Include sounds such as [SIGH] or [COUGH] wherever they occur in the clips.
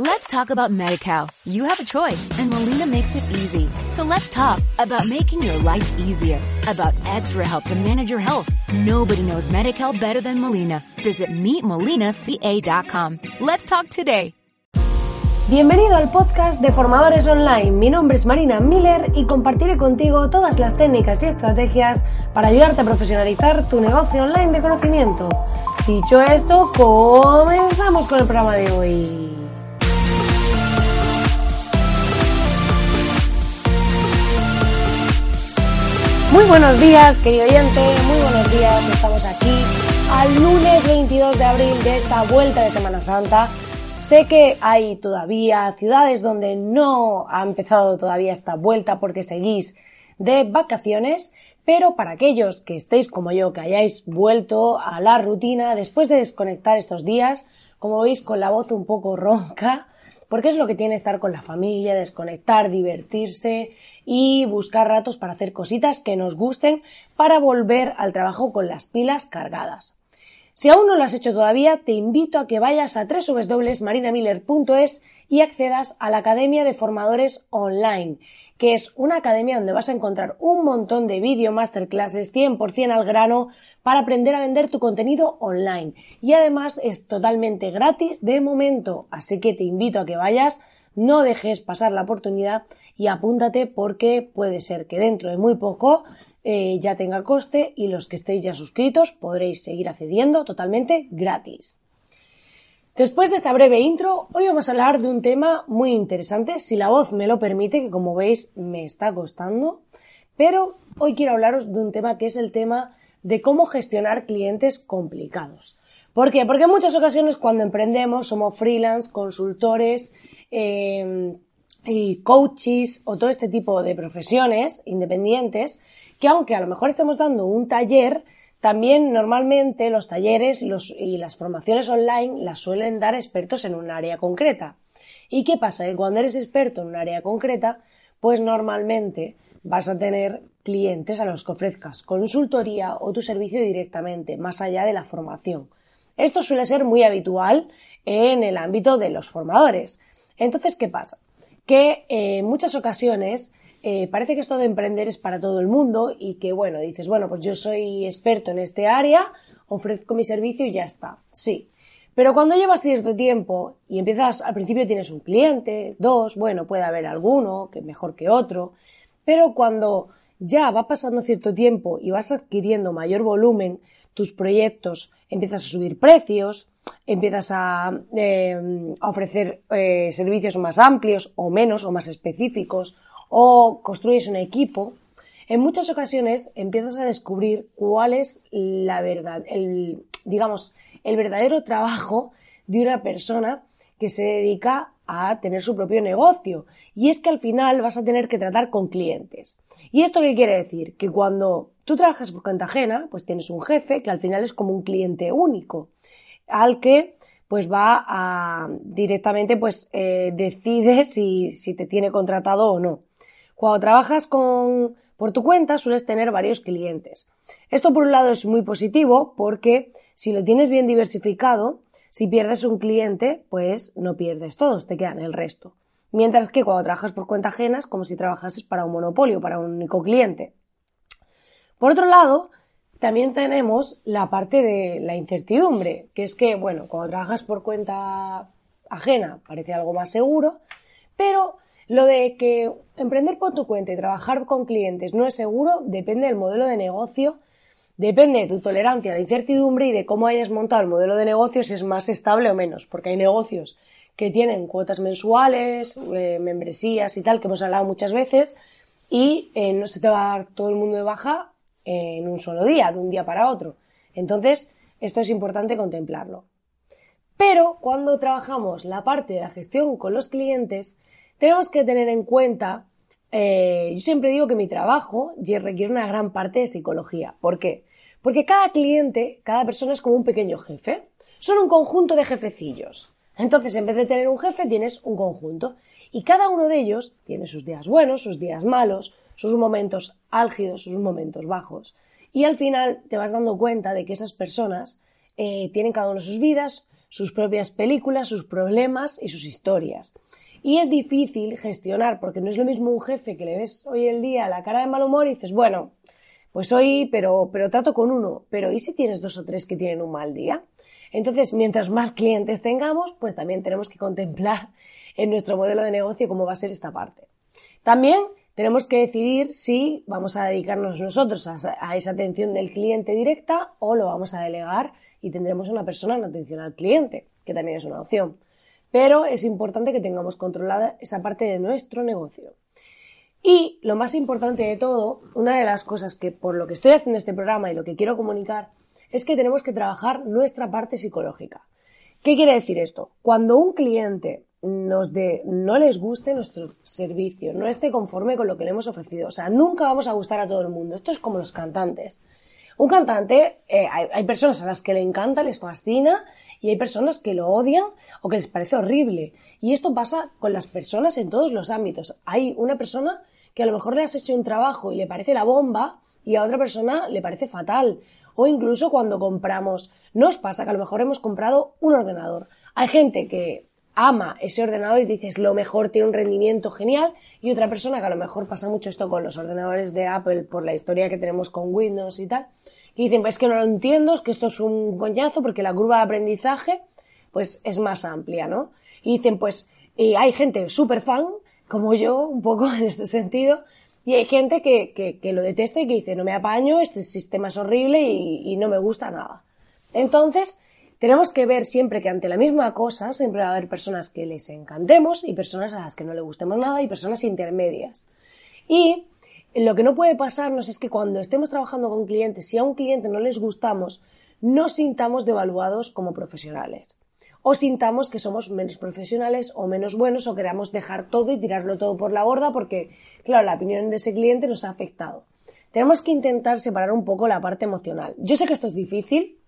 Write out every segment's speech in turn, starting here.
Let's talk about MediCal. You have a choice and Molina makes it easy. So let's talk about making your life easier, about extra help to manage your health. Nobody knows MediCal better than Molina. Visit meetmolinaca.com. Let's talk today. Bienvenido al podcast de Formadores Online. Mi nombre es Marina Miller y compartiré contigo todas las técnicas y estrategias para ayudarte a profesionalizar tu negocio online de conocimiento. Dicho esto, comenzamos con el programa de hoy. Muy buenos días, querido oyente, muy buenos días. Estamos aquí al lunes 22 de abril de esta vuelta de Semana Santa. Sé que hay todavía ciudades donde no ha empezado todavía esta vuelta porque seguís de vacaciones, pero para aquellos que estéis como yo, que hayáis vuelto a la rutina después de desconectar estos días, como veis con la voz un poco ronca, porque es lo que tiene estar con la familia, desconectar, divertirse y buscar ratos para hacer cositas que nos gusten para volver al trabajo con las pilas cargadas. Si aún no lo has hecho todavía, te invito a que vayas a www.marinamiller.es y accedas a la Academia de Formadores Online, que es una academia donde vas a encontrar un montón de vídeo masterclasses 100% al grano para aprender a vender tu contenido online. Y además es totalmente gratis de momento, así que te invito a que vayas, no dejes pasar la oportunidad y apúntate porque puede ser que dentro de muy poco eh, ya tenga coste y los que estéis ya suscritos podréis seguir accediendo totalmente gratis. Después de esta breve intro, hoy vamos a hablar de un tema muy interesante, si la voz me lo permite, que como veis me está costando, pero hoy quiero hablaros de un tema que es el tema de cómo gestionar clientes complicados. ¿Por qué? Porque en muchas ocasiones cuando emprendemos somos freelance, consultores eh, y coaches o todo este tipo de profesiones independientes que aunque a lo mejor estemos dando un taller, también normalmente los talleres y las formaciones online las suelen dar expertos en un área concreta. ¿Y qué pasa? Que cuando eres experto en un área concreta, pues normalmente vas a tener clientes a los que ofrezcas consultoría o tu servicio directamente, más allá de la formación. Esto suele ser muy habitual en el ámbito de los formadores. Entonces, ¿qué pasa? Que eh, en muchas ocasiones eh, parece que esto de emprender es para todo el mundo y que, bueno, dices, bueno, pues yo soy experto en este área, ofrezco mi servicio y ya está. Sí. Pero cuando llevas cierto tiempo y empiezas, al principio tienes un cliente, dos, bueno, puede haber alguno que mejor que otro, pero cuando ya va pasando cierto tiempo y vas adquiriendo mayor volumen, tus proyectos empiezas a subir precios, empiezas a, eh, ofrecer eh, servicios más amplios o menos o más específicos o construyes un equipo, en muchas ocasiones empiezas a descubrir cuál es la verdad, el, digamos, el verdadero trabajo de una persona que se dedica a tener su propio negocio. Y es que al final vas a tener que tratar con clientes. ¿Y esto qué quiere decir? Que cuando tú trabajas por cuenta ajena, pues tienes un jefe que al final es como un cliente único, al que pues va a directamente pues eh, decide [LAUGHS] si, si te tiene contratado o no. Cuando trabajas con, por tu cuenta sueles tener varios clientes. Esto por un lado es muy positivo porque si lo tienes bien diversificado, si pierdes un cliente, pues no pierdes todos, te quedan el resto. Mientras que cuando trabajas por cuenta ajena es como si trabajases para un monopolio, para un único cliente. Por otro lado, también tenemos la parte de la incertidumbre, que es que, bueno, cuando trabajas por cuenta ajena parece algo más seguro, pero lo de que emprender por tu cuenta y trabajar con clientes no es seguro depende del modelo de negocio, depende de tu tolerancia a la incertidumbre y de cómo hayas montado el modelo de negocio si es más estable o menos, porque hay negocios que tienen cuotas mensuales, eh, membresías y tal, que hemos hablado muchas veces, y eh, no se te va a dar todo el mundo de baja en un solo día, de un día para otro. Entonces, esto es importante contemplarlo. Pero cuando trabajamos la parte de la gestión con los clientes, tenemos que tener en cuenta, eh, yo siempre digo que mi trabajo requiere una gran parte de psicología. ¿Por qué? Porque cada cliente, cada persona es como un pequeño jefe. Son un conjunto de jefecillos. Entonces, en vez de tener un jefe, tienes un conjunto. Y cada uno de ellos tiene sus días buenos, sus días malos, sus momentos álgidos, sus momentos bajos. Y al final te vas dando cuenta de que esas personas eh, tienen cada uno sus vidas, sus propias películas, sus problemas y sus historias. Y es difícil gestionar, porque no es lo mismo un jefe que le ves hoy el día la cara de mal humor y dices, bueno, pues hoy, pero, pero trato con uno, pero ¿y si tienes dos o tres que tienen un mal día? Entonces, mientras más clientes tengamos, pues también tenemos que contemplar en nuestro modelo de negocio cómo va a ser esta parte. También tenemos que decidir si vamos a dedicarnos nosotros a, esa atención del cliente directa o lo vamos a delegar y tendremos una persona en atención al cliente, que también es una opción. Pero es importante que tengamos controlada esa parte de nuestro negocio. Y lo más importante de todo, una de las cosas que por lo que estoy haciendo este programa y lo que quiero comunicar, es que tenemos que trabajar nuestra parte psicológica. ¿Qué quiere decir esto? Cuando un cliente nos de, no les guste nuestro servicio, no esté conforme con lo que le hemos ofrecido. O sea, nunca vamos a gustar a todo el mundo. Esto es como los cantantes. Un cantante, eh, hay, personas a las que le encanta, les fascina, y hay personas que lo odian o que les parece horrible. Y esto pasa con las personas en todos los ámbitos. Hay una persona que a lo mejor le has hecho un trabajo y le parece la bomba, y a otra persona le parece fatal. O incluso cuando compramos, nos pasa que a lo mejor hemos comprado un ordenador. Hay gente que ama ese ordenador y dices lo mejor tiene un rendimiento genial y otra persona que a lo mejor pasa mucho esto con los ordenadores de Apple por la historia que tenemos con Windows y tal y dicen pues que no lo entiendo es que esto es un coñazo porque la curva de aprendizaje pues es más amplia ¿no? y dicen pues y hay gente súper fan como yo un poco en este sentido y hay gente que, que, lo detesta y que dice no me apaño este sistema es horrible y no me gusta nada entonces tenemos que ver siempre que ante la misma cosa siempre va a haber personas que les encantemos y personas a las que no le gustemos nada y personas intermedias. Y lo que no puede pasarnos es que cuando estemos trabajando con clientes, si a un cliente no les gustamos, no sintamos devaluados como profesionales. O sintamos que somos menos profesionales o menos buenos o queramos dejar todo y tirarlo todo por la borda porque, claro, la opinión de ese cliente nos ha afectado. Tenemos que intentar separar un poco la parte emocional. Yo sé que esto es difícil,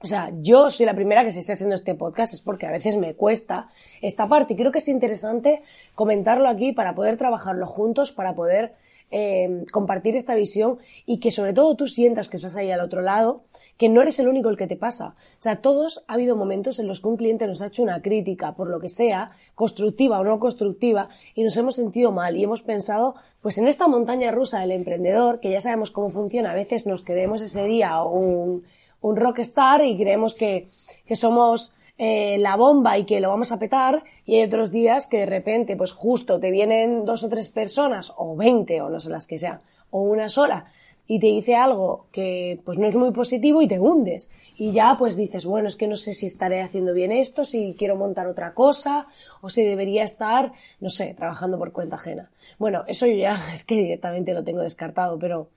o sea, yo soy la primera que se esté haciendo este podcast, es porque a veces me cuesta esta parte y creo que es interesante comentarlo aquí para poder trabajarlo juntos, para poder eh, compartir esta visión y que sobre todo tú sientas que estás ahí al otro lado, que no eres el único el que te pasa. O sea, todos ha habido momentos en los que un cliente nos ha hecho una crítica, por lo que sea, constructiva o no constructiva, y nos hemos sentido mal y hemos pensado, pues en esta montaña rusa del emprendedor, que ya sabemos cómo funciona, a veces nos quedemos ese día un un rockstar y creemos que, somos eh, la bomba y que lo vamos a petar. Y hay otros días que de repente pues justo te vienen dos o tres personas o veinte o no sé las que sean o una sola y te dice algo que pues no es muy positivo y te hundes. Y ya pues dices bueno es que no sé si estaré haciendo bien esto si quiero montar otra cosa o si debería estar no sé trabajando por cuenta ajena bueno eso yo ya [LAUGHS] es que directamente lo tengo descartado pero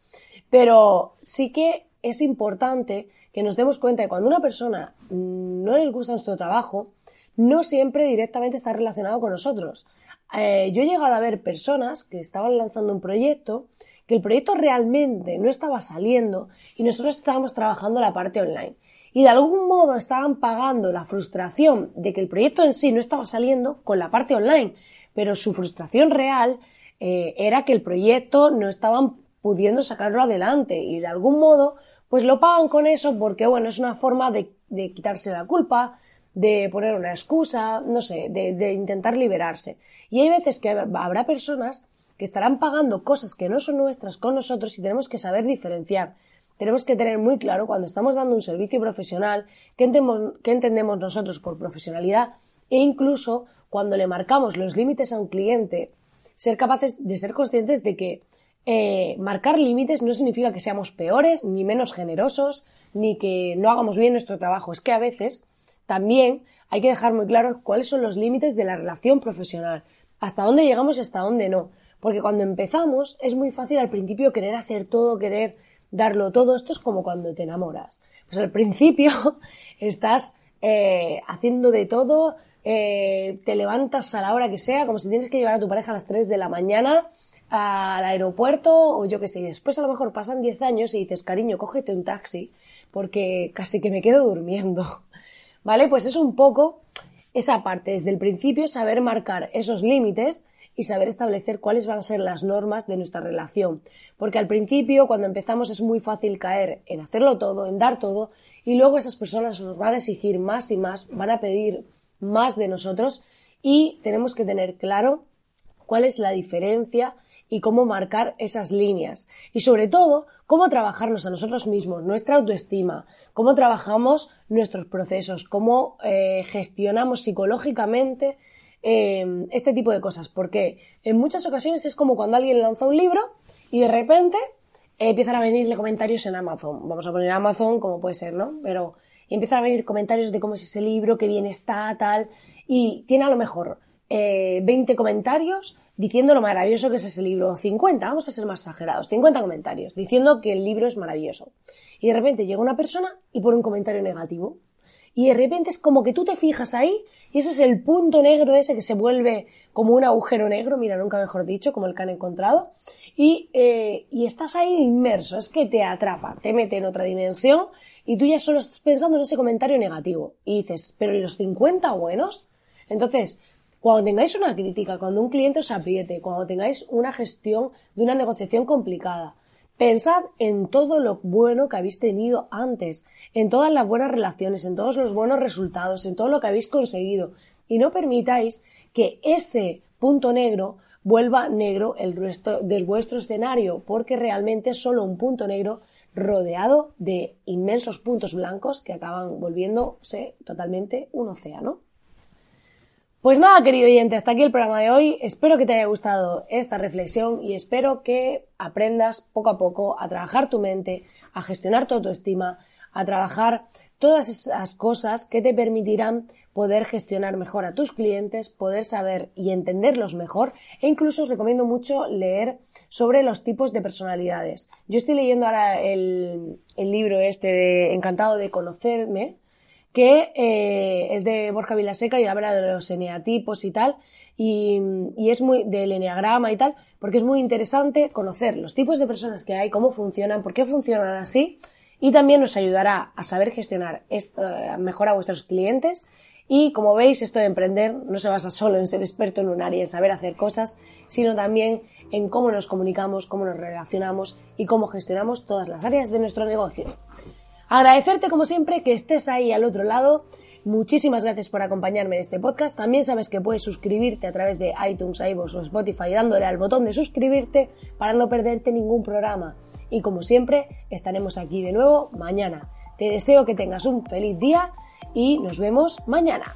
pero sí que es importante que nos demos cuenta de cuando una persona no les gusta nuestro trabajo, no siempre directamente está relacionado con nosotros. Eh, yo he llegado a ver personas que estaban lanzando un proyecto, que el proyecto realmente no estaba saliendo y nosotros estábamos trabajando la parte online. Y de algún modo estaban pagando la frustración de que el proyecto en sí no estaba saliendo con la parte online, pero su frustración real eh, era que el proyecto no estaban pudiendo sacarlo adelante y de algún modo pues lo pagan con eso porque, bueno, es una forma de, quitarse la culpa, de poner una excusa, no sé, de, intentar liberarse. Y hay veces que habrá personas que estarán pagando cosas que no son nuestras con nosotros y tenemos que saber diferenciar. Tenemos que tener muy claro cuando estamos dando un servicio profesional qué entendemos, qué entendemos nosotros por profesionalidad e incluso cuando le marcamos los límites a un cliente, ser capaces de ser conscientes de que eh, marcar límites no significa que seamos peores, ni menos generosos, ni que no hagamos bien nuestro trabajo. Es que a veces también hay que dejar muy claro cuáles son los límites de la relación profesional, hasta dónde llegamos y hasta dónde no. Porque cuando empezamos es muy fácil al principio querer hacer todo, querer darlo todo. Esto es como cuando te enamoras. Pues al principio [LAUGHS] estás eh, haciendo de todo, eh, te levantas a la hora que sea, como si tienes que llevar a tu pareja a las 3 de la mañana al aeropuerto o yo qué sé. Después a lo mejor pasan 10 años y dices, cariño, cógete un taxi porque casi que me quedo durmiendo. [LAUGHS] ¿Vale? Pues es un poco esa parte, desde el principio saber marcar esos límites y saber establecer cuáles van a ser las normas de nuestra relación. Porque al principio, cuando empezamos, es muy fácil caer en hacerlo todo, en dar todo, y luego esas personas nos van a exigir más y más, van a pedir más de nosotros y tenemos que tener claro cuál es la diferencia y cómo marcar esas líneas. Y sobre todo, cómo trabajarnos a nosotros mismos, nuestra autoestima, cómo trabajamos nuestros procesos, cómo eh, gestionamos psicológicamente eh, este tipo de cosas. Porque en muchas ocasiones es como cuando alguien lanza un libro y de repente eh, empiezan a venirle comentarios en Amazon. Vamos a poner Amazon como puede ser, ¿no? Pero empiezan a venir comentarios de cómo es ese libro, qué bien está, tal. Y tiene a lo mejor 20 comentarios diciendo lo maravilloso que es ese libro. 50, vamos a ser más exagerados, 50 comentarios diciendo que el libro es maravilloso. Y de repente llega una persona y pone un comentario negativo. Y de repente es como que tú te fijas ahí y ese es el punto negro ese que se vuelve como un agujero negro, mira, nunca mejor dicho, como el que han encontrado. Y, eh, y estás ahí inmerso, es que te atrapa, te mete en otra dimensión y tú ya solo estás pensando en ese comentario negativo. Y dices, pero ¿y los 50 buenos? Entonces, cuando tengáis una crítica, cuando un cliente os apriete, cuando tengáis una gestión de una negociación complicada, pensad en todo lo bueno que habéis tenido antes, en todas las buenas relaciones, en todos los buenos resultados, en todo lo que habéis conseguido y no permitáis que ese punto negro vuelva negro el resto de vuestro escenario, porque realmente es solo un punto negro rodeado de inmensos puntos blancos que acaban volviéndose totalmente un océano. Pues nada, querido oyente, hasta aquí el programa de hoy. Espero que te haya gustado esta reflexión y espero que aprendas poco a poco a trabajar tu mente, a gestionar tu autoestima, a trabajar todas esas cosas que te permitirán poder gestionar mejor a tus clientes, poder saber y entenderlos mejor e incluso os recomiendo mucho leer sobre los tipos de personalidades. Yo estoy leyendo ahora el, el libro este de Encantado de conocerme, que eh, es de Borja Vilaseca y habla de los eneatipos y tal, y, es muy del eneagrama y tal, porque es muy interesante conocer los tipos de personas que hay, cómo funcionan, por qué funcionan así, y también nos ayudará a saber gestionar esto, eh, mejor a vuestros clientes. Y como veis, esto de emprender no se basa solo en ser experto en un área, en saber hacer cosas, sino también en cómo nos comunicamos, cómo nos relacionamos y cómo gestionamos todas las áreas de nuestro negocio. Agradecerte como siempre que estés ahí al otro lado. Muchísimas gracias por acompañarme en este podcast. También sabes que puedes suscribirte a través de iTunes, iVoox o Spotify dándole al botón de suscribirte para no perderte ningún programa. Y como siempre, estaremos aquí de nuevo mañana. Te deseo que tengas un feliz día y nos vemos mañana.